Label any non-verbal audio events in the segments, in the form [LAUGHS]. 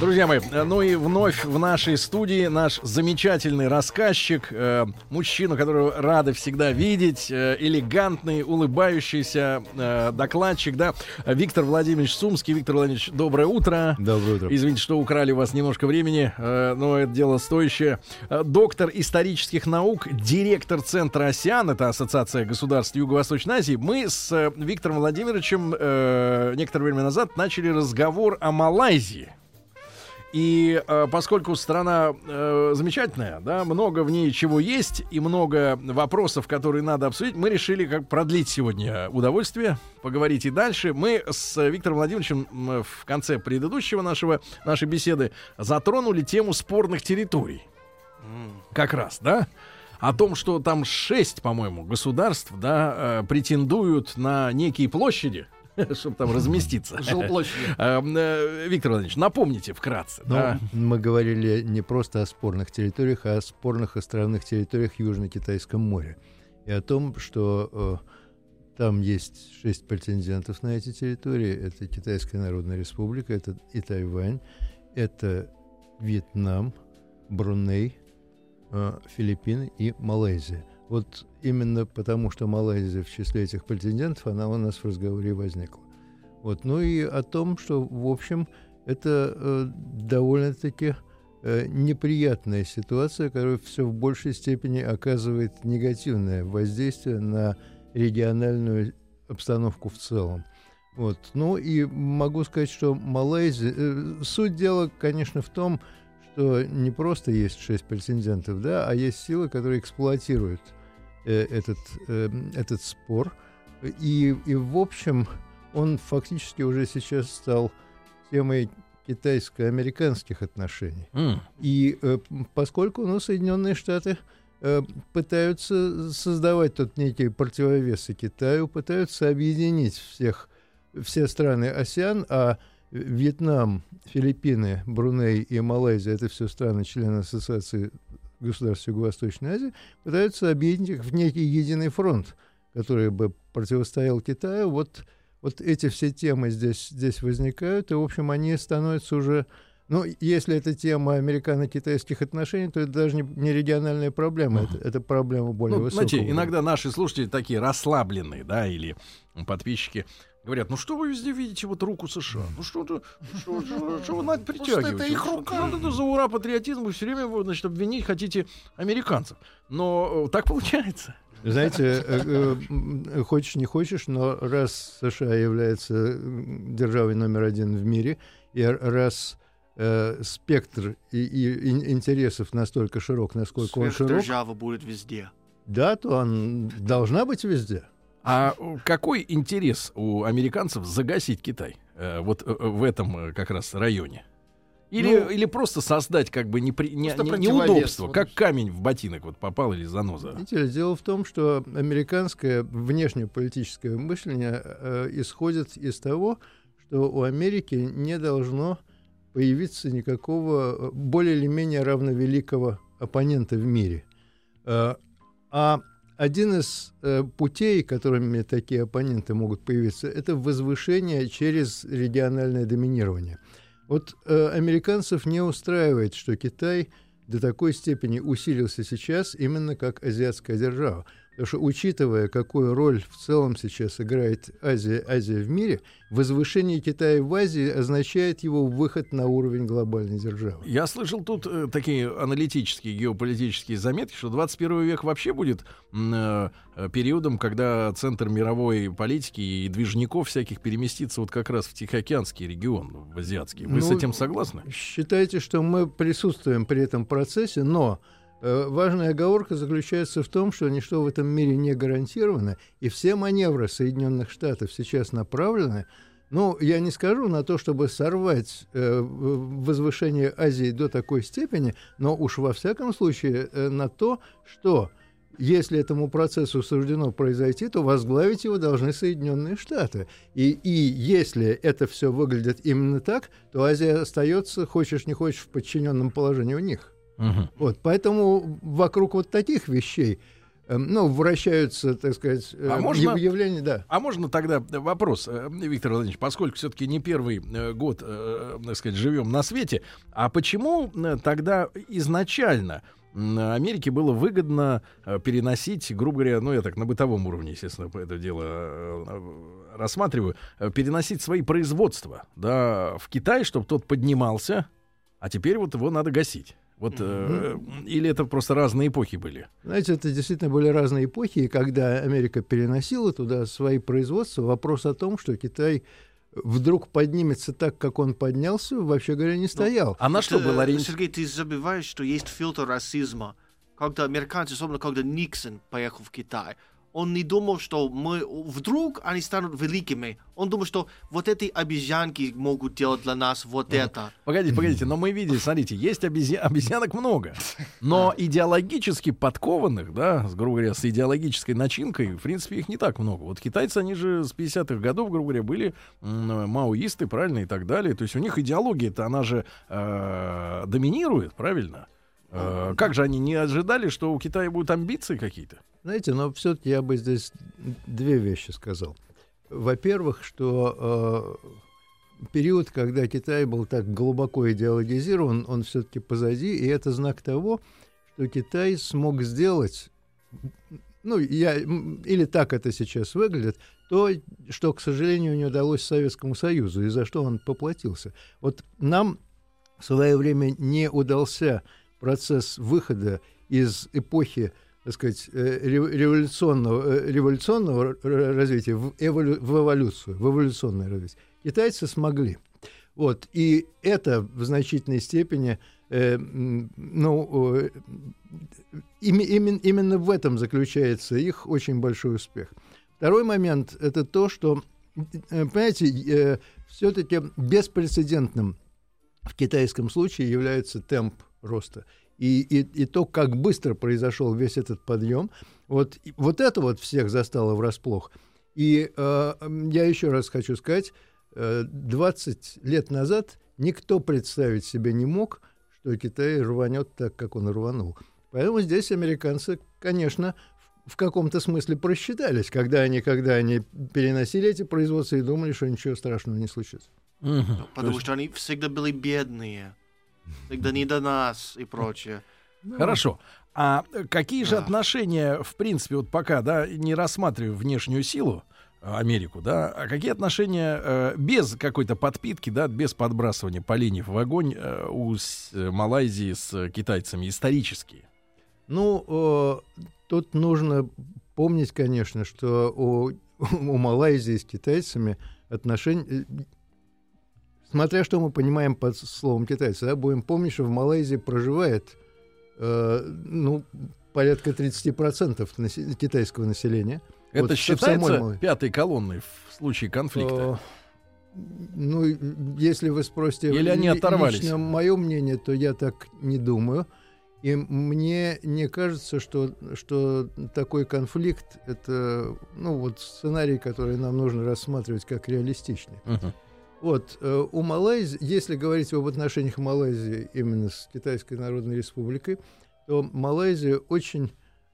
Друзья мои, ну и вновь в нашей студии наш замечательный рассказчик, э, мужчина, которого рады всегда видеть, э, элегантный, улыбающийся э, докладчик, да, Виктор Владимирович Сумский. Виктор Владимирович, доброе утро. Доброе утро. Извините, что украли у вас немножко времени, э, но это дело стоящее. Э, доктор исторических наук, директор Центра «Осиан», это Ассоциация государств Юго-Восточной Азии. Мы с э, Виктором Владимировичем э, некоторое время назад начали разговор о Малайзии. И э, поскольку страна э, замечательная, да, много в ней чего есть и много вопросов, которые надо обсудить, мы решили как продлить сегодня удовольствие, поговорить и дальше. Мы с Виктором Владимировичем в конце предыдущего нашего нашей беседы затронули тему спорных территорий. Как раз, да? О том, что там шесть, по-моему, государств, да, э, претендуют на некие площади, [LAUGHS] чтобы там разместиться. Жилплощади. [LAUGHS] Э, э, Виктор Владимирович, напомните вкратце. Ну, да. мы говорили не просто о спорных территориях, а о спорных островных территориях Южно-Китайском море. И о том, что э, там есть шесть претендентов на эти территории. Это Китайская Народная Республика, это и Тайвань, это Вьетнам, Бруней, э, Филиппины и Малайзия. Вот именно потому, что Малайзия в числе этих претендентов, она у нас в разговоре возникла. Вот. Ну и о том, что, в общем, это э, довольно-таки э, неприятная ситуация, которая все в большей степени оказывает негативное воздействие на региональную обстановку в целом. Вот. Ну и могу сказать, что Малайзия... э, суть дела, конечно, в том, что не просто есть шесть претендентов, да, а есть силы, которые эксплуатируют этот, э, этот спор. И, и, в общем, он фактически уже сейчас стал темой китайско-американских отношений. М. И э, поскольку ну, Соединенные Штаты э, пытаются создавать тут некие противовесы Китаю, пытаются объединить всех, все страны АСЕАН, а Вьетнам, Филиппины, Бруней и Малайзия это все страны члены Ассоциации государств Юго-Восточной Азии, пытаются объединить их в некий единый фронт, который бы противостоял Китаю. Вот, вот эти все темы здесь, здесь возникают, и, в общем, они становятся уже... Ну, если это тема американо-китайских отношений, то это даже не, не региональная проблема, это, это проблема более Ну, высокого. знаете, иногда наши слушатели такие расслабленные, да, или подписчики говорят, ну что вы везде видите вот руку США? Ну что, это- что, что, что вы надо [LAUGHS] притягиваете? это их Что- рука. что это за ура патриотизм? Вы все время вы, значит, обвинить хотите американцев. Но э, так получается. Знаете, э, э, хочешь не хочешь, но раз США является державой номер один в мире, и раз э, спектр и, и ин- интересов настолько широк, насколько он широк, Сверхдержава будет везде. да, то он должна быть везде. А какой интерес у американцев загасить Китай? э, вот э, в этом э, как раз районе? Или, Ну, или просто создать как бы непри- не- не- неудобство, вот как камень в ботинок вот попал или заноза. Видите дело в том, что американское внешнеполитическое мышление э, исходит из того, что у Америки не должно появиться никакого более или менее равновеликого оппонента в мире. Э, а один из э, путей, которыми такие оппоненты могут появиться, это возвышение через региональное доминирование. Вот э, американцев не устраивает, что Китай до такой степени усилился сейчас именно как азиатская держава. Потому что, учитывая, какую роль в целом сейчас играет Азия, Азия в мире, возвышение Китая в Азии означает его выход на уровень глобальной державы. Я слышал тут э, такие аналитические геополитические заметки, что 21 век вообще будет э, э, периодом, когда центр мировой политики и движников всяких переместится вот как раз в Тихоокеанский регион, в азиатский. Вы с Ну, этим согласны? Считайте, что мы присутствуем при этом процессе, но важная оговорка заключается в том, что ничто в этом мире не гарантировано, и все маневры Соединенных Штатов сейчас направлены Ну, я не скажу на то, чтобы сорвать э, возвышение Азии до такой степени, но уж во всяком случае э, на то, что если этому процессу суждено произойти, то возглавить его должны Соединенные Штаты. И, и если это все выглядит именно так, то Азия остается, хочешь не хочешь, в подчиненном положении у них. Угу. Вот, поэтому вокруг вот таких вещей эм, ну, вращаются, так сказать, а э, можно, явления, да. А можно тогда вопрос, э, Виктор Владимирович, поскольку все-таки не первый э, год, так сказать, живем на свете, а почему тогда изначально Америке было выгодно э, переносить, грубо говоря, ну я так на бытовом уровне, естественно, это дело э, рассматриваю, э, переносить свои производства да, в Китай, чтобы тот поднимался, а теперь вот его надо гасить. Вот, mm-hmm. э, или это просто разные эпохи были? Знаете, это действительно были разные эпохи, и когда Америка переносила туда свои производства, вопрос о том, что Китай вдруг поднимется так, как он поднялся, вообще говоря, не стоял. а на что был ориентир? Сергей, ты забываешь, что есть фильтр расизма. Когда американцы, особенно когда Никсон поехал в Китай, он не думал, что мы вдруг они станут великими. Он думал, что вот эти обезьянки могут делать для нас вот это. Погодите, погодите, но мы видели, смотрите, есть обезья... обезьянок много, но идеологически подкованных, да, с, грубо говоря, с идеологической начинкой, в принципе, их не так много. Вот китайцы, они же с 50-х годов, грубо говоря, были маоисты, правильно, и так далее. То есть у них идеология-то, она же э, доминирует, правильно? Э, как же они не ожидали, что у Китая будут амбиции какие-то? Знаете, но все-таки я бы здесь две вещи сказал. Во-первых, что э, период, когда Китай был так глубоко идеологизирован, он все-таки позади, и это знак того, что Китай смог сделать, ну, я, или так это сейчас выглядит, то, что, к сожалению, не удалось Советскому Союзу, и за что он поплатился. Вот нам в свое время не удался процесс выхода из эпохи так сказать, э, революционного, э, революционного развития в, эволю, в эволюцию, в эволюционное развитие. Китайцы смогли. Вот. И это в значительной степени, э, ну, э, им, именно, именно в этом заключается их очень большой успех. Второй момент – это то, что, э, понимаете, э, все-таки беспрецедентным в китайском случае является темп роста и, и, и то, как быстро произошел весь этот подъем, вот, вот это вот всех застало врасплох. И э, я еще раз хочу сказать, э, 20 лет назад никто представить себе не мог, что Китай рванет так, как он рванул. Поэтому здесь американцы, конечно, в каком-то смысле просчитались, когда они, когда они переносили эти производства и думали, что ничего страшного не случится. Угу. Потому что они всегда были бедные всегда не до нас и прочее. Ну, Хорошо. А какие же отношения, в принципе, вот пока, да, не рассматриваю внешнюю силу, э, Америку, да, а какие отношения э, без какой-то подпитки, да, без подбрасывания поленьев в огонь э, у с, э, Малайзии с китайцами исторические? Ну, э, тут нужно помнить, конечно, что у, [LAUGHS] у Малайзии с китайцами отношения смотря что мы понимаем под словом китайцы, да, будем помнить, что в Малайзии проживает э, ну, порядка 30% насе- китайского населения. Это вот считается пятой колонной в случае конфликта? Э, ну, если вы спросите Или они оторвались? лично мое мнение, то я так не думаю. И мне не кажется, что, что такой конфликт — это ну, вот сценарий, который нам нужно рассматривать как реалистичный. Uh-huh. Вот, э, у Малайзии, если говорить об отношениях Малайзии именно с Китайской Народной Республикой, то Малайзия очень,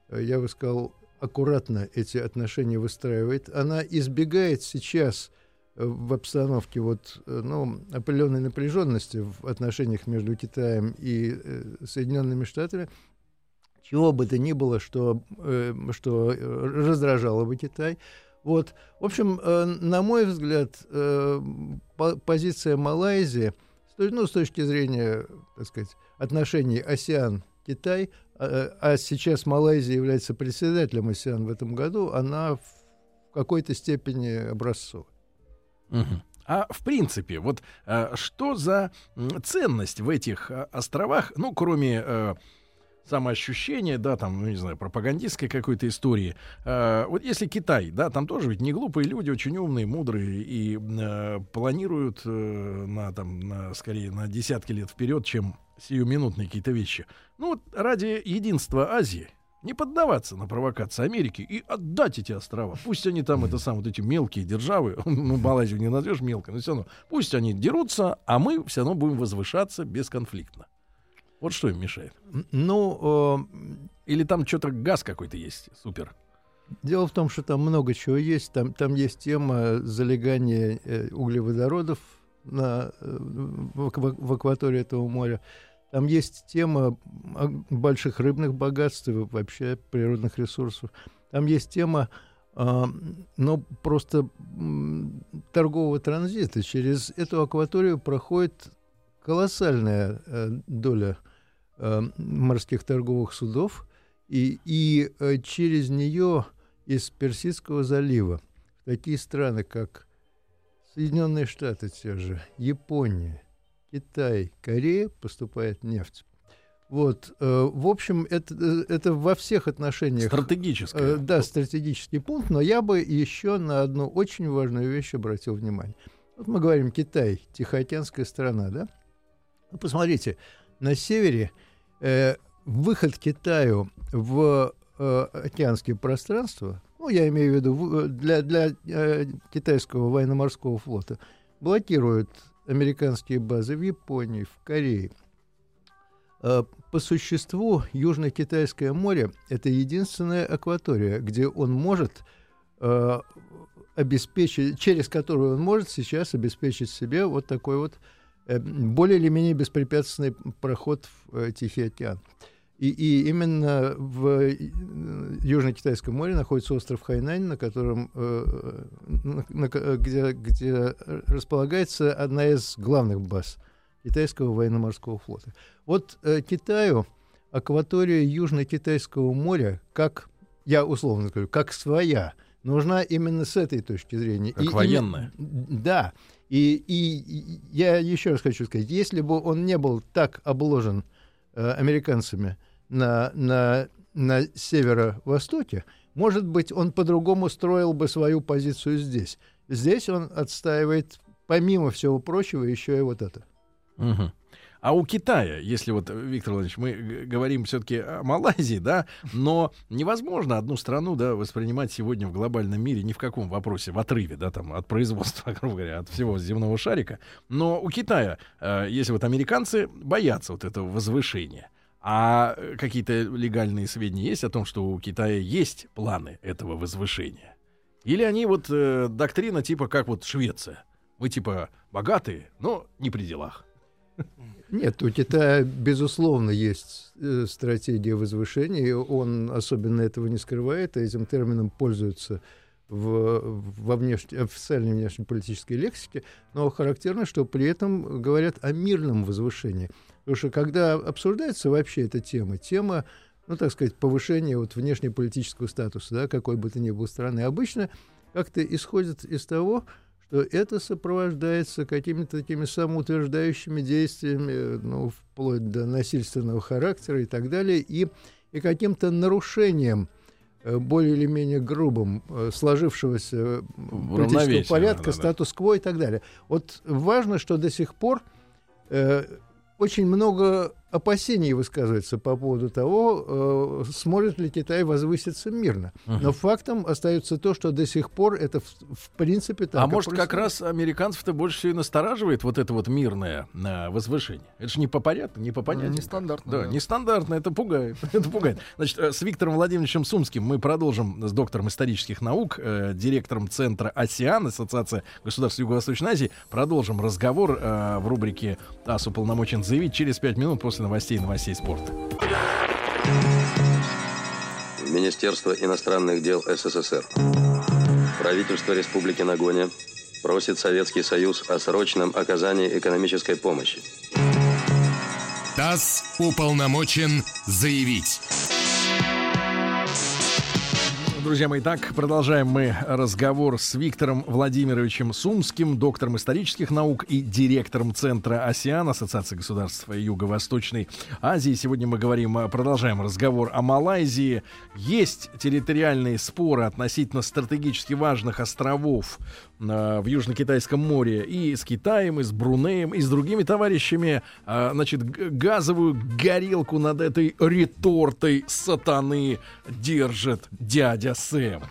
э, я бы сказал, аккуратно эти отношения выстраивает. Она избегает сейчас э, в обстановке вот, ну, определенной напряженности в отношениях между Китаем и Соединенными Штатами, чего бы то ни было, что, что раздражало бы Китай – вот. В общем, э, на мой взгляд, э, позиция Малайзии, ну, с точки зрения, так сказать, отношений АСЕАН-Китай, а, а сейчас Малайзия является председателем АСЕАН в этом году, она в какой-то степени образцовая. Угу. А в принципе, вот э, что за ценность в этих островах, ну, кроме самоощущение, да, там, ну, не знаю, пропагандистской какой-то истории. Э, вот если Китай, да, там тоже ведь не глупые люди, очень умные, мудрые и э, планируют э, на, там, на, скорее на десятки лет вперед, чем сиюминутные какие-то вещи. Ну вот ради единства Азии не поддаваться на провокации Америки и отдать эти острова. Пусть они там, это самые вот эти мелкие державы, [LAUGHS] ну, Малайзию не назовешь мелкой, но все равно, пусть они дерутся, а мы все равно будем возвышаться бесконфликтно. Вот что им мешает? Ну, э, Или там что-то газ какой-то есть, супер. Дело в том, что там много чего есть. Там, там есть тема залегания э, углеводородов на, э, в, аква- в акватории этого моря. Там есть тема больших рыбных богатств и вообще природных ресурсов. Там есть тема, э, ну, просто торгового транзита. Через эту акваторию проходит колоссальная э, доля морских торговых судов, и, и э, через нее из Персидского залива в такие страны, как Соединенные Штаты те же, Япония, Китай, Корея поступает нефть. Вот, э, в общем, это, э, это во всех отношениях Стратегическое. Э, да, стратегический пункт, но я бы еще на одну очень важную вещь обратил внимание. Вот мы говорим Китай, Тихоокеанская страна, да? Ну, посмотрите, на севере э, выход Китаю в э, океанские пространства, ну, я имею в виду э, для, для э, китайского военно-морского флота, блокируют американские базы в Японии, в Корее. Э, По существу Южно-Китайское море – это единственная акватория, где он может э, обеспечить, через которую он может сейчас обеспечить себе вот такой вот более или менее беспрепятственный проход в э, Тихий океан. И, и именно в э, Южно-Китайском море находится остров Хайнань, на котором, э, на- на где, где располагается одна из главных баз китайского военно-морского флота. Вот э, Китаю акватория Южно-Китайского моря, как я условно говорю, как своя, нужна именно с этой точки зрения. Как И военная. именно- да. И, и- я еще раз хочу сказать, если бы он не был так обложен э, американцами на, на, на северо-востоке, может быть, он по-другому строил бы свою позицию здесь. Здесь он отстаивает, помимо всего прочего, еще и вот это. Мгм. А у Китая, если вот, Виктор Владимирович, мы говорим все-таки о Малайзии, да, но невозможно одну страну, да, воспринимать сегодня в глобальном мире ни в каком вопросе в отрыве, да, там, от производства, [LAUGHS] грубо говоря, от всего земного шарика. Но у Китая, э, если вот американцы боятся вот этого возвышения, а какие-то легальные сведения есть о том, что у Китая есть планы этого возвышения? Или они вот э, доктрина типа как вот Швеция? Мы типа богатые, но не при делах. Нет, у Китая, безусловно, есть э, стратегия возвышения, и он особенно этого не скрывает, а этим термином пользуется в, во внешне, официальной внешнеполитической лексике, но характерно, что при этом говорят о мирном возвышении. Потому что когда обсуждается вообще эта тема, тема, ну, так сказать, повышения вот внешнеполитического статуса, да, какой бы то ни было страны, обычно как-то исходит из того, что это сопровождается какими-то такими самоутверждающими действиями, ну, вплоть до насильственного характера и так далее, и, и каким-то нарушением э, более или менее грубым э, сложившегося э, политического порядка, да-да-да. статус-кво и так далее. Вот важно, что до сих пор э, очень много опасений высказывается по поводу того, э, сможет ли Китай возвыситься мирно. Но фактом остается то, что до сих пор это в, в принципе так. а может, как происходит. раз американцев-то больше всего и настораживает вот это вот мирное э, возвышение? Это же не по порядку, не по понятию. нестандартно, Да, да. нестандартно, это пугает. [LAUGHS] это пугает. Значит, э, с Виктором Владимировичем Сумским мы продолжим с доктором исторических наук, э, директором центра «Осиан», Ассоциация государств Юго-Восточной Азии. Продолжим разговор э, в рубрике «ТАСС уполномочен заявить» через пять минут после новостей и новостей спорта. Министерство иностранных дел СССР. Правительство Республики Нагоня просит Советский Союз о срочном оказании экономической помощи. ТАСС уполномочен заявить. Друзья мои, так продолжаем мы разговор с Виктором Владимировичем Сумским, доктором исторических наук и директором Центра «Осиан», Ассоциации государств Юго-Восточной Азии. Сегодня мы говорим, э, продолжаем разговор о Малайзии. Есть территориальные споры относительно стратегически важных островов э, в Южно-Китайском море и с Китаем, и с Брунеем, и с другими товарищами. Э, значит, газовую горелку над этой ретортой сатаны держит дядя Сэм.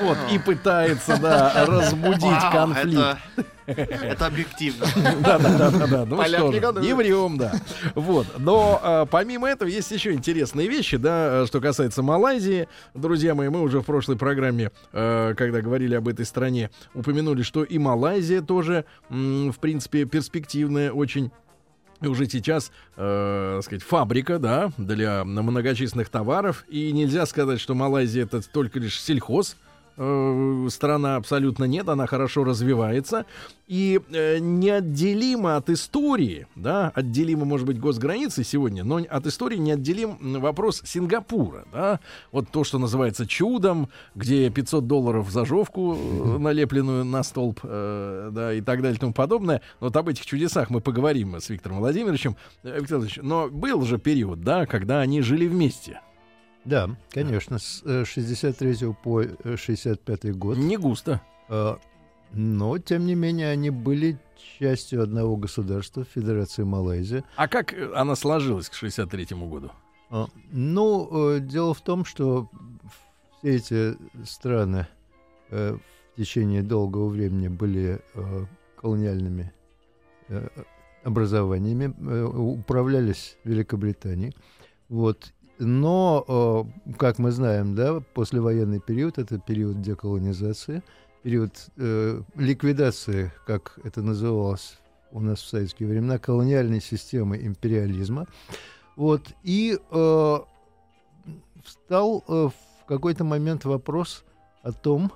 Вот, и пытается, да, разбудить конфликт. Это, объективно. Да, да, да, да, да. Ну что же, не врем, да. Вот. Но а, помимо этого есть еще интересные вещи, да, что касается Малайзии. Друзья мои, мы уже в прошлой программе, э, когда говорили об этой стране, упомянули, что и Малайзия тоже, в принципе, перспективная очень уже сейчас, э, сказать, фабрика, да, для многочисленных товаров. И нельзя сказать, что Малайзия это только лишь сельхоз. Э, Страна абсолютно нет, она хорошо развивается. И э, неотделимо от истории, да, отделимо, может быть, госграницы сегодня, но от истории неотделим вопрос Сингапура, да. Вот то, что называется чудом, где 500 долларов за жовку, э, налепленную на столб, э, да, и так далее и тому подобное. Вот об этих чудесах мы поговорим с Виктором Владимировичем. Э, Виктор Владимирович, но был же период, да, когда они жили вместе. Да, конечно, с э, 63 по э, 65 год. Не густо. А, Но, тем не менее, они были частью одного государства, Федерации Малайзия. А как э, она сложилась к 63 году? А, Ну, э, дело в том, что все эти страны э, в течение долгого времени были э, колониальными э, образованиями, э, управлялись Великобританией. Вот. Но, э, как мы знаем, да, послевоенный период это период деколонизации, период э, ликвидации, как это называлось у нас в советские времена, колониальной системы империализма. Вот. И э, встал э, в какой-то момент вопрос о том,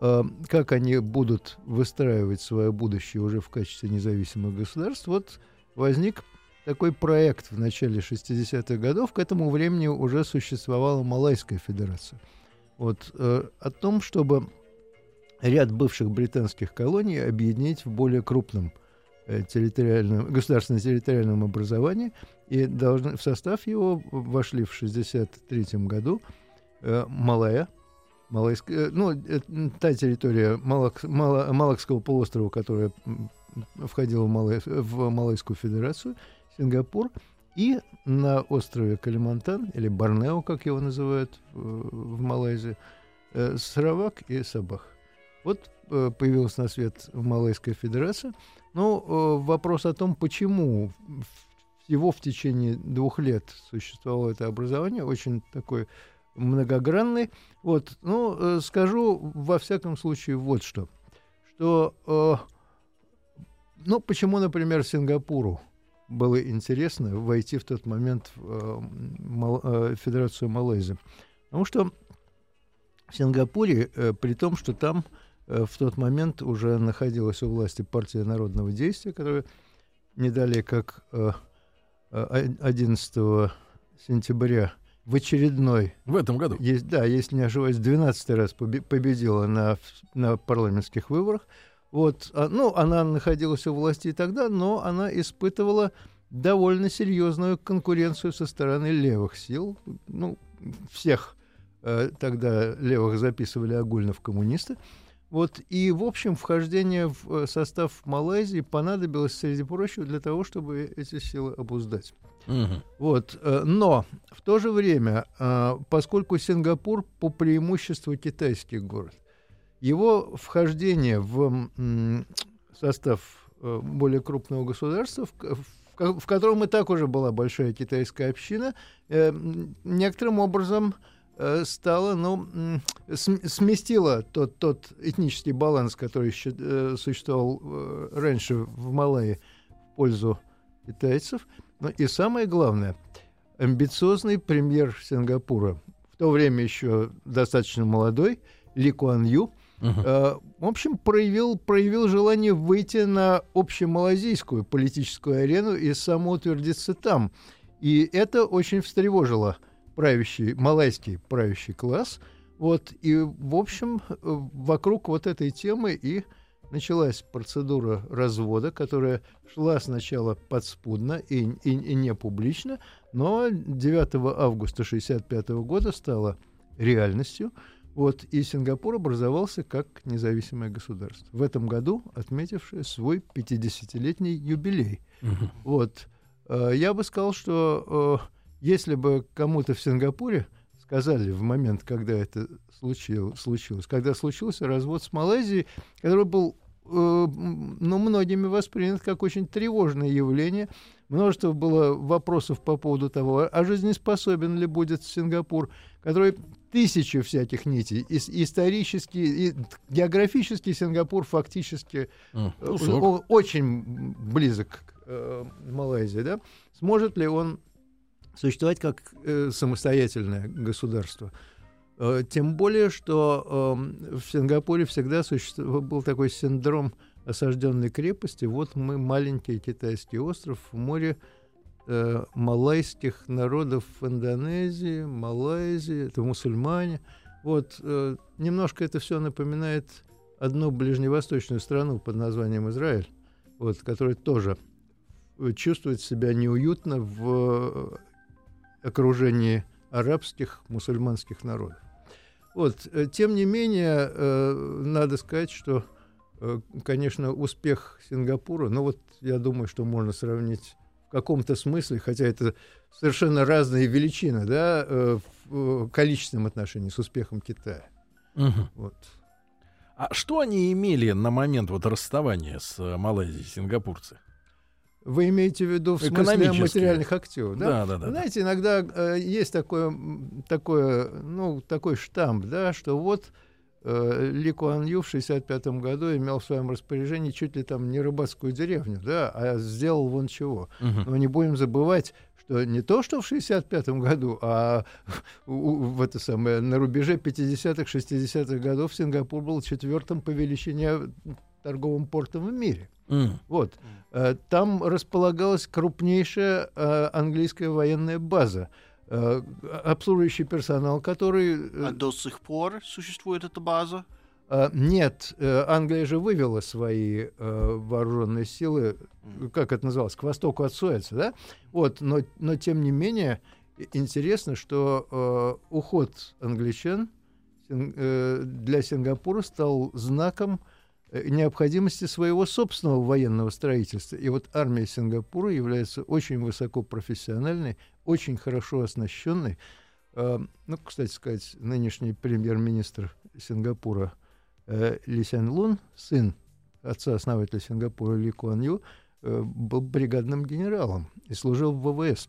э, как они будут выстраивать свое будущее уже в качестве независимых государств. Вот возник такой проект в начале 60-х годов. К этому времени уже существовала Малайская Федерация. Вот, э, о том, чтобы ряд бывших британских колоний объединить в более крупном э, территориальном, государственно-территориальном образовании. И должны, в состав его вошли в 1963 году э, Малая, Малайская, э, ну, э, та территория Малак, Мала- Малакского полуострова, которая входила в, Малай, в Малайскую Федерацию, Сингапур, и на острове Калимантан, или Борнео, как его называют э, в Малайзии, э, Саравак и Сабах. Вот э, появилась на свет Малайская Федерация. Ну, э, вопрос о том, почему всего в течение двух лет существовало это образование, очень такой многогранный. Вот, ну, скажу во всяком случае вот что. Что, ну, почему, например, Сингапуру было интересно войти в тот момент в э, э, Федерацию Малайзии? Потому что в Сингапуре, э, при том, что там э, в тот момент уже находилась у власти партия народного действия, которая не далее как э, э, 11 сентября в очередной, В этом году. есть, да, если не ошибаюсь, 12 раз побе- победила на, на парламентских выборах. Вот, а, ну, она находилась у власти и тогда, но она испытывала довольно серьезную конкуренцию со стороны левых сил. Ну, всех э, тогда левых записывали огульно в коммунисты. Вот, и, в общем, вхождение в э, состав Малайзии понадобилось, среди прочего, для того, чтобы эти силы обуздать. Мгм. Вот, э, но в то же время, э, поскольку Сингапур по преимуществу китайский город, его вхождение в состав э, более крупного государства, в, ко- в ко- в котором и так уже была большая китайская община, э, некоторым образом э, стало, ну, м, см- сместило тот, тот этнический баланс, который существовал раньше в Малайи в пользу китайцев. Ну и самое главное, амбициозный премьер Сингапура, в то время еще достаточно молодой, Ли Куан Ю, Мгм. э, в общем, проявил, проявил желание выйти на общемалазийскую политическую арену и самоутвердиться там. И это очень встревожило правящий, малайский правящий класс. Вот, и, в общем, э, вокруг вот этой темы и началась процедура развода, которая шла сначала подспудно и, и, и не публично, но 9 августа 1965 года стала реальностью. Вот, и Сингапур образовался как независимое государство. В этом году отметившее свой 50-летний юбилей. Угу. Вот. Э, я бы сказал, что э, если бы кому-то в Сингапуре сказали в момент, когда это случилось, случилось когда случился развод с Малайзией, который был ну, многими воспринят как очень тревожное явление. Множество было вопросов по поводу того, а жизнеспособен ли будет Сингапур, который тысячи всяких нитей. И, исторически, и географически Сингапур фактически mm, э, очень близок к э, Малайзии. Да? Сможет ли он существовать как э, самостоятельное государство. Э, тем более, что э, в Сингапуре всегда существовал, был такой синдром осажденной крепости. Вот мы маленький китайский остров в море э, малайских народов в Индонезии, Малайзии, это мусульмане. Вот э, немножко это все напоминает одну ближневосточную страну под названием Израиль, вот, которая тоже чувствует себя неуютно в окружении арабских, мусульманских народов. Вот. Э, тем не менее, э, надо сказать, что, э, конечно, успех Сингапура, ну вот я думаю, что можно сравнить в каком-то смысле, хотя это совершенно разные величины, да, в количественном отношении с успехом Китая. Угу. Вот. А что они имели на момент вот расставания с Малайзией, сингапурцы? Вы имеете в виду в смысле материальных активов, да? Да, да, да. Знаете, иногда э, есть такое, такое, ну, такой штамп, да, что вот э, Ли Куан Ю в 65 году имел в своем распоряжении чуть ли там не рыбацкую деревню, да, а сделал вон чего. Угу. Но не будем забывать, что не то, что в 65 году, а в это самое, на рубеже 50-х, 60-х годов Сингапур был четвертым по величине торговым портом в мире. Mm. Вот. Mm. Там располагалась крупнейшая э, английская военная база э, обслуживающий персонал, который... А до сих пор существует эта база? Нет, Англия же вывела свои вооруженные силы, как это называлось, к востоку от Суэца, да? Вот, но, но тем не менее интересно, что уход англичан для Сингапура стал знаком Э, необходимости своего собственного военного строительства. И вот армия Сингапура является очень высокопрофессиональной, очень хорошо оснащенной. А, ну, кстати сказать, нынешний премьер-министр Сингапура э, Ли Сян Лун, сын отца-основателя Сингапура Ли Куан Ю, э, был бригадным генералом и служил в ВВС.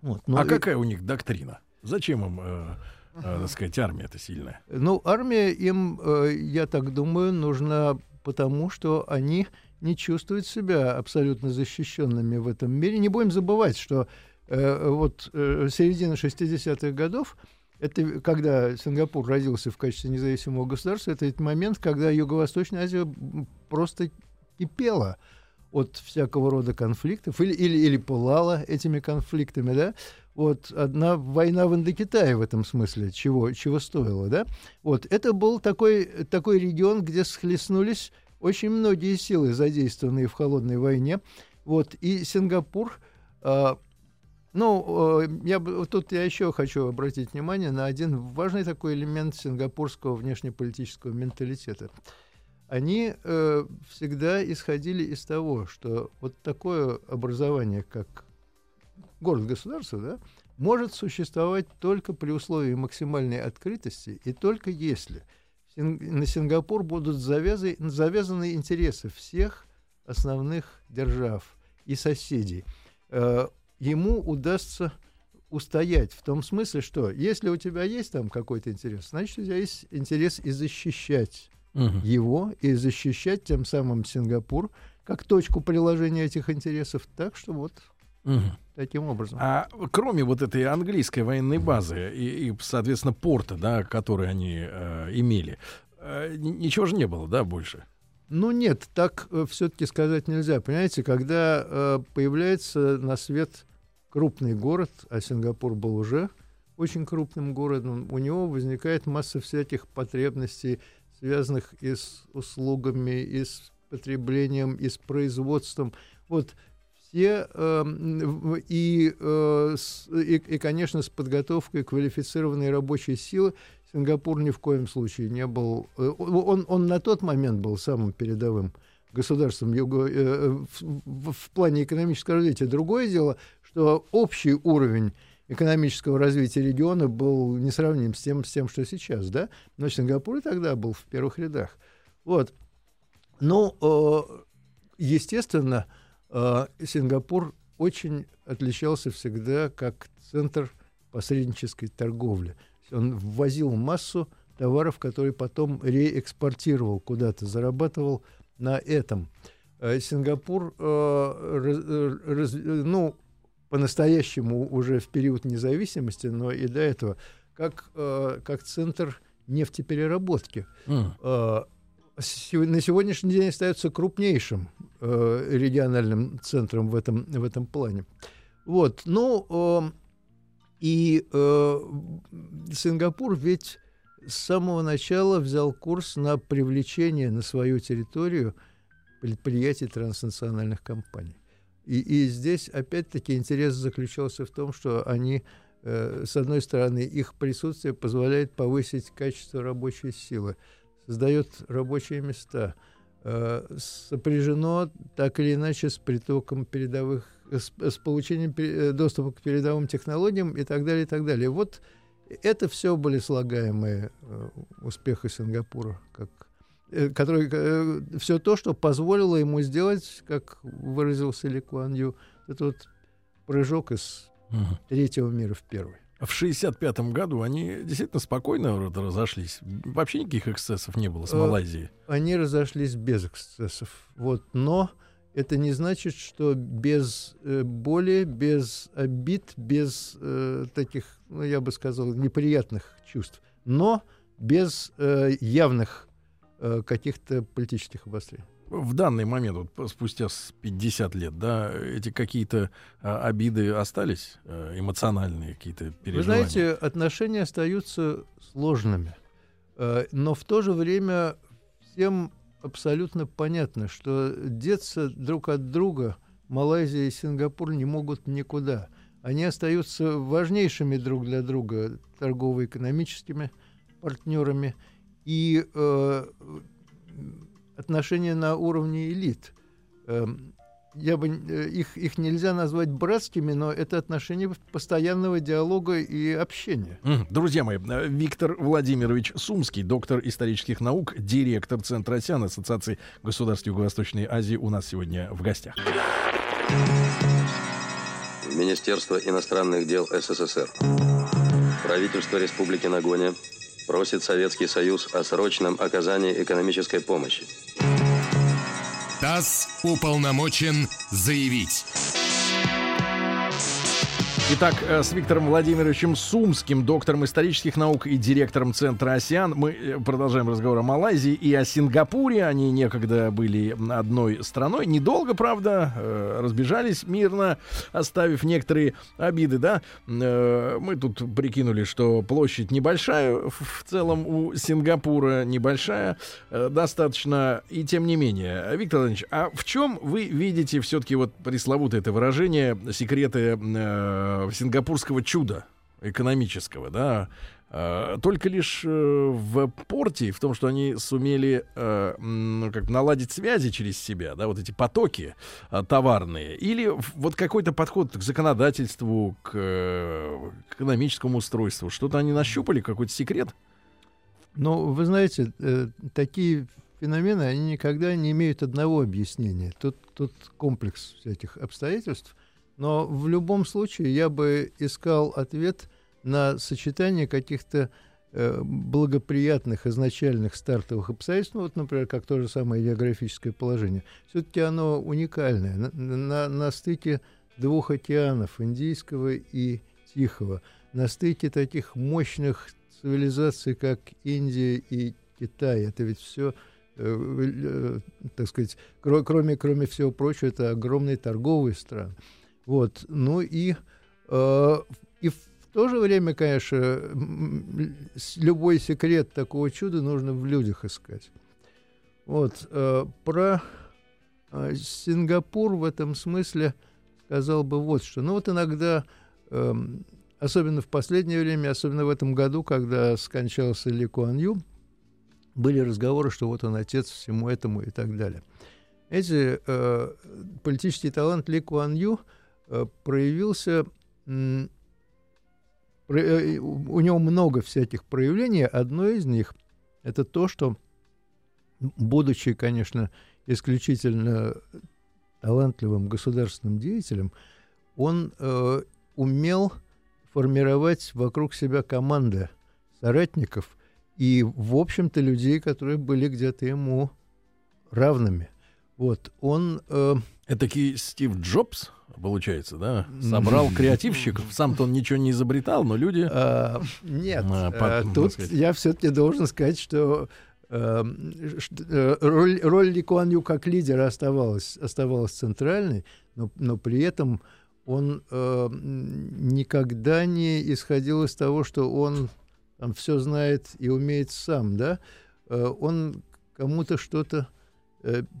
Вот. Но а и... какая у них доктрина? Зачем им э, так сказать, армия это сильная? Ну, армия им, э, я так думаю, нужна потому, что они не чувствуют себя абсолютно защищенными в этом мире. Не будем забывать, что э, вот э, середина 60-х годов это когда Сингапур родился в качестве независимого государства, это этот момент, когда Юго-Восточная Азия просто кипела от всякого рода конфликтов или, или, или пылала этими конфликтами, да, вот одна война в Индокитае в этом смысле, чего, чего стоила, да? Вот это был такой, такой регион, где схлестнулись очень многие силы, задействованные в холодной войне. Вот, и Сингапур, э, ну, э, я, тут я еще хочу обратить внимание на один важный такой элемент сингапурского внешнеполитического менталитета. Они э, всегда исходили из того, что вот такое образование, как город-государство, да, может существовать только при условии максимальной открытости и только если на Сингапур будут завязаны, завязаны интересы всех основных держав и соседей. Э, ему удастся устоять в том смысле, что если у тебя есть там какой-то интерес, значит, у тебя есть интерес и защищать угу. его, и защищать тем самым Сингапур как точку приложения этих интересов. Так что вот Угу. Таким образом. А кроме вот этой английской военной базы и, и соответственно, порта, да, который они э, имели, э, ничего же не было, да, больше? Ну нет, так э, все-таки сказать нельзя. Понимаете, когда э, появляется на свет крупный город, а Сингапур был уже очень крупным городом, у него возникает масса всяких потребностей, связанных и с услугами, и с потреблением, и с производством. Вот все э, и, э, с, и, и, конечно, с подготовкой квалифицированной рабочей силы Сингапур ни в коем случае не был. Э, он, он на тот момент был самым передовым государством юго, э, в, в плане экономического развития. Другое дело, что общий уровень экономического развития региона был несравним с тем, с тем, что сейчас, да? Но Сингапур и тогда был в первых рядах. Вот. Ну, э, естественно, э, Сингапур очень отличался всегда как центр посреднической торговли. Он ввозил массу товаров, которые потом реэкспортировал куда-то, зарабатывал на этом. Э, Сингапур, раз, ну, по-настоящему уже в период независимости, но и до этого, как, как центр нефтепереработки. Mm на сегодняшний день остается крупнейшим э, региональным центром в этом, в этом плане. Вот, ну, э, и э, Сингапур ведь с самого начала взял курс на привлечение на свою территорию предприятий транснациональных компаний. И, и здесь, опять-таки, интерес заключался в том, что они, э, с одной стороны, их присутствие позволяет повысить качество рабочей силы – создает рабочие места, э, сопряжено так или иначе с притоком передовых, с, с получением э, доступа к передовым технологиям и так далее, и так далее. Вот это все были слагаемые э, успеха Сингапура, как, который, все то, что позволило ему сделать, как выразился Ли Куан Ю, этот вот прыжок из третьего мира в первый. В 65 году они действительно спокойно разошлись. Вообще никаких эксцессов не было с э, Малайзией. Они разошлись без эксцессов. Вот. Но это не значит, что без э, боли, без обид, без э, таких, ну, я бы сказал, неприятных чувств. Но без э, явных э, каких-то политических обострений в данный момент, вот спустя 50 лет, да, эти какие-то а, обиды остались, а, эмоциональные какие-то переживания? Вы знаете, отношения остаются сложными. А, но в то же время всем абсолютно понятно, что деться друг от друга Малайзия и Сингапур не могут никуда. Они остаются важнейшими друг для друга торгово-экономическими партнерами. И э, отношения на уровне элит. Эм, я бы э, их, их нельзя назвать братскими, но это отношения постоянного диалога и общения. Друзья мои, э, Виктор Владимирович Сумский, доктор исторических наук, директор Центра АСИАН Ассоциации государств Юго-Восточной Азии, у нас сегодня в гостях. Министерство иностранных дел СССР. Правительство Республики Нагоня просит Советский Союз о срочном оказании экономической помощи. ТАСС уполномочен заявить. Итак, э, с Виктором Владимировичем Сумским, доктором исторических наук и директором Центра «Осиан», мы э, продолжаем разговор о Малайзии и о Сингапуре. Они некогда были одной страной. Недолго, правда, э, разбежались мирно, оставив некоторые обиды, да. Мы тут прикинули, что площадь небольшая, в целом у Сингапура небольшая, достаточно, и тем не менее. Виктор Владимирович, а в чем вы видите все-таки вот пресловутое это выражение секреты э, сингапурского чуда экономического, да, э, только лишь э, в порте, в том, что они сумели ну, как наладить связи через себя, да, вот эти потоки товарные, или вот какой-то подход к законодательству, к, к экономическому устройству, что-то они нащупали, какой-то секрет? Ну, вы знаете, такие феномены, они никогда не имеют одного объяснения. Тут, тут комплекс всяких обстоятельств – но в любом случае я бы искал ответ на сочетание каких-то э, благоприятных изначальных стартовых обстоятельств, ну, вот, например, как то же самое географическое положение. Все-таки оно уникальное. На, на, на стыке двух океанов, Индийского и Тихого, на стыке таких мощных цивилизаций, как Индия и Китай. Это ведь все э, э, так сказать, кроме, кроме всего прочего, это огромные торговые страны. Вот. Ну и, э, и в то же время, конечно, любой секрет такого чуда нужно в людях искать. Вот. э, про э, Сингапур в этом смысле сказал бы вот что. Ну вот иногда, эм, особенно в последнее время, особенно в этом году, когда скончался Ли Куан Ю, были разговоры, что вот он отец всему этому и так далее. Эти э, политический талант Ли Куан Ю э, проявился м, про- э, у него много всяких проявлений. Одно из них это то, что, будучи, конечно, исключительно талантливым государственным деятелем, он э, умел формировать вокруг себя команды соратников и, в общем-то, людей, которые были где-то ему равными. Вот, он... э, Этакий Стив Джобс, получается, да? Собрал креативщиков. Сам-то он ничего не изобретал, но люди... А, нет, А, а, по- так тут я все-таки должен сказать, что ш- э, роль, роль Ли Куан Ю как лидера оставалась, оставалась центральной, но, но при этом он э, никогда не исходил из того, что он там все знает и умеет сам, да? Э, он кому-то что-то э,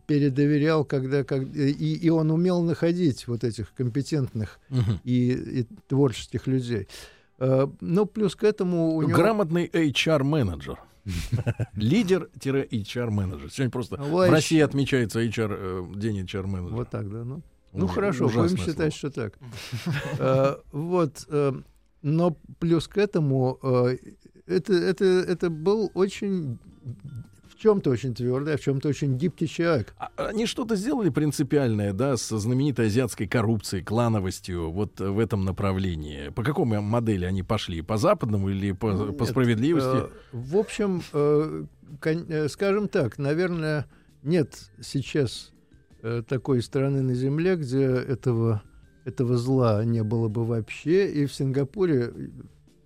передоверял, когда, как, и, и он умел находить вот этих компетентных Мгм. и, и творческих людей. Э, Ну, плюс к этому у него... Грамотный HR-менеджер. [LAUGHS] Лидер-HR-менеджер. Сегодня просто в России отмечается HR, э, день HR-менеджера. Вот так, да, ну. Ну, хорошо, будем считать, что так. [LAUGHS] Э, Вот, э, но плюс к этому, э, это, это, это был очень, чем-то очень твердый, а в чем-то очень гибкий человек. А Они что-то сделали принципиальное, да, со знаменитой азиатской коррупцией, клановостью, вот в этом направлении. По какой м- модели они пошли? По западному или по, по Нет, справедливости? э, В общем, э, э, скажем так, наверное, нет сейчас э, такой страны на Земле, где этого, этого зла не было бы вообще. И в Сингапуре,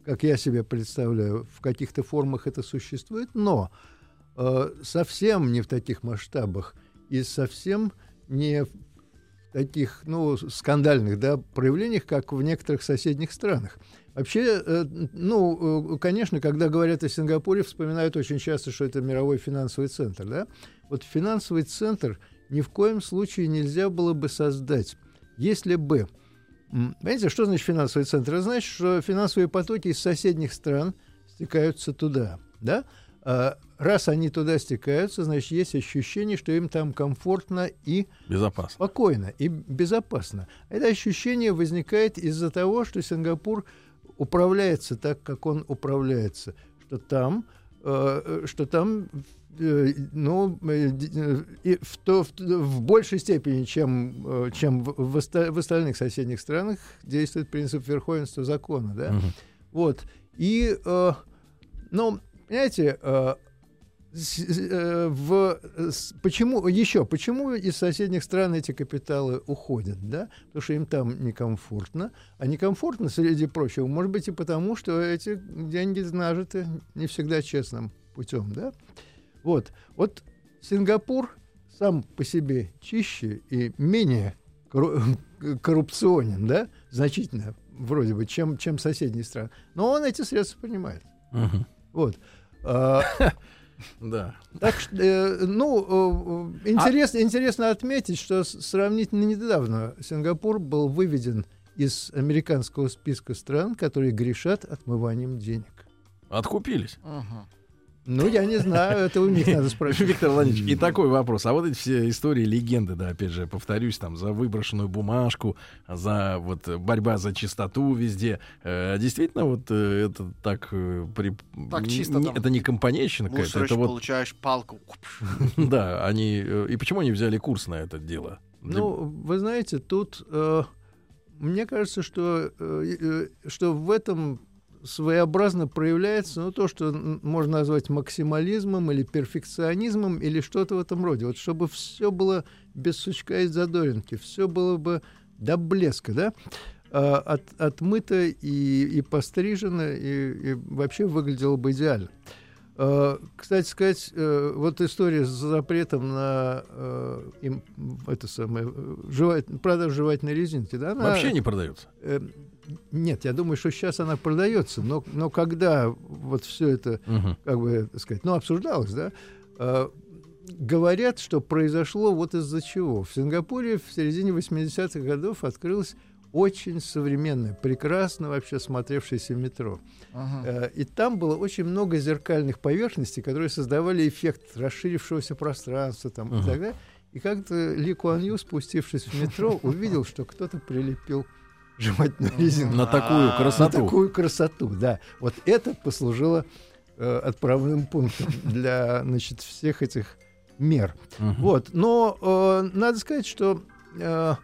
как я себе представляю, в каких-то формах это существует, но совсем не в таких масштабах и совсем не в таких, ну, скандальных, да, проявлениях, как в некоторых соседних странах. Вообще, э, ну, э, конечно, когда говорят о Сингапуре, вспоминают очень часто, что это мировой финансовый центр, да? Вот финансовый центр ни в коем случае нельзя было бы создать, если бы... Понимаете, что значит финансовый центр? Это значит, что финансовые потоки из соседних стран стекаются туда, да? Раз они туда стекаются, значит, есть ощущение, что им там комфортно и Безопасно. спокойно и безопасно. Это ощущение возникает из-за того, что Сингапур управляется так, как он управляется, что там, э, что там, э, ну, э, и в, то, в, в большей степени, чем, э, чем в, в оста- в остальных соседних странах, действует принцип верховенства закона, да. Мгм. Вот. И, э, ну, понимаете, э, в, с- почему еще, почему из соседних стран эти капиталы уходят, да? Потому что им там некомфортно. А некомфортно, среди прочего, может быть и потому, что эти деньги нажиты не всегда честным путем, да? Вот. Вот Сингапур сам по себе чище и менее корру- коррупционен, да? Значительно, вроде бы, чем, чем соседние страны. Но он эти средства понимает. Мгм. Вот. [LAUGHS] А, Да. так что, э, ну, э, э, интересно, интересно отметить, что сравнительно недавно Сингапур был выведен из американского списка стран, которые грешат отмыванием денег. Откупились. Ну, я не знаю, это у них надо спросить. [LAUGHS] Виктор Владимирович, и такой вопрос. А вот эти все истории, легенды, да, опять же, повторюсь, там, за выброшенную бумажку, за вот борьба за чистоту везде. Э, действительно, вот э, это так... э, при- Так чисто не- там. Это не компанейщина какая-то, это вот... получаешь палку. [LAUGHS] Да, они... э, И почему они взяли курс на это дело? Для- Ну, вы знаете, тут э, мне кажется, что, э, э, что в этом своеобразно проявляется ну, то, что можно назвать максимализмом или перфекционизмом или что-то в этом роде. Вот чтобы все было без сучка и задоринки, все было бы до блеска, да? А, от, отмыто и, и пострижено, и, и вообще выглядело бы идеально. Э, Кстати сказать, э, вот история с запретом на э, им- это самое, э, жевать- продажу жевательной резинки, да, она, Вообще не продается. э, нет, я думаю, что сейчас она продается, но, но когда вот все это, Мгм. как бы так сказать, ну, обсуждалось, да, э, говорят, что произошло вот из-за чего. В Сингапуре в середине 80-х годов открылось очень современное, прекрасно вообще смотревшееся метро. Э, И там было очень много зеркальных поверхностей, которые создавали эффект расширившегося пространства там, и Мгм. так далее. И как-то Ли Куан Ю, спустившись в метро, увидел, что кто-то прилепил жевательную резинку На такую А, на красоту. такую красоту, да. Вот это послужило э, отправным пунктом для, значит, всех этих мер. Мгм. Вот, но э, надо сказать, что э,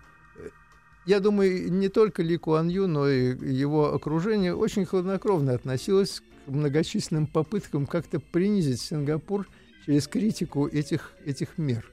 я думаю, не только Ли Куан Ю, но и его окружение очень хладнокровно относилось к многочисленным попыткам как-то принизить Сингапур через критику этих, этих мер.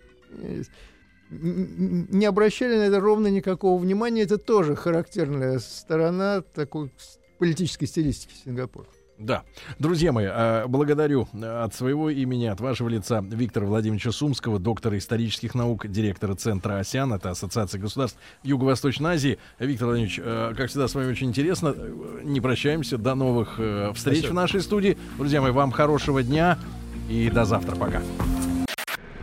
Не обращали на это ровно никакого внимания. Это тоже характерная сторона такой политической стилистики Сингапура. Да. Друзья мои, э, благодарю э, от своего имени, от вашего лица Виктора Владимировича Сумского, доктора исторических наук, директора Центра АСИАН, это Ассоциация государств Юго-Восточной Азии. Виктор Владимирович, э, как всегда, с вами очень интересно. Не прощаемся. До новых э, встреч Спасибо. в нашей студии. Друзья мои, вам хорошего дня и до завтра. Пока.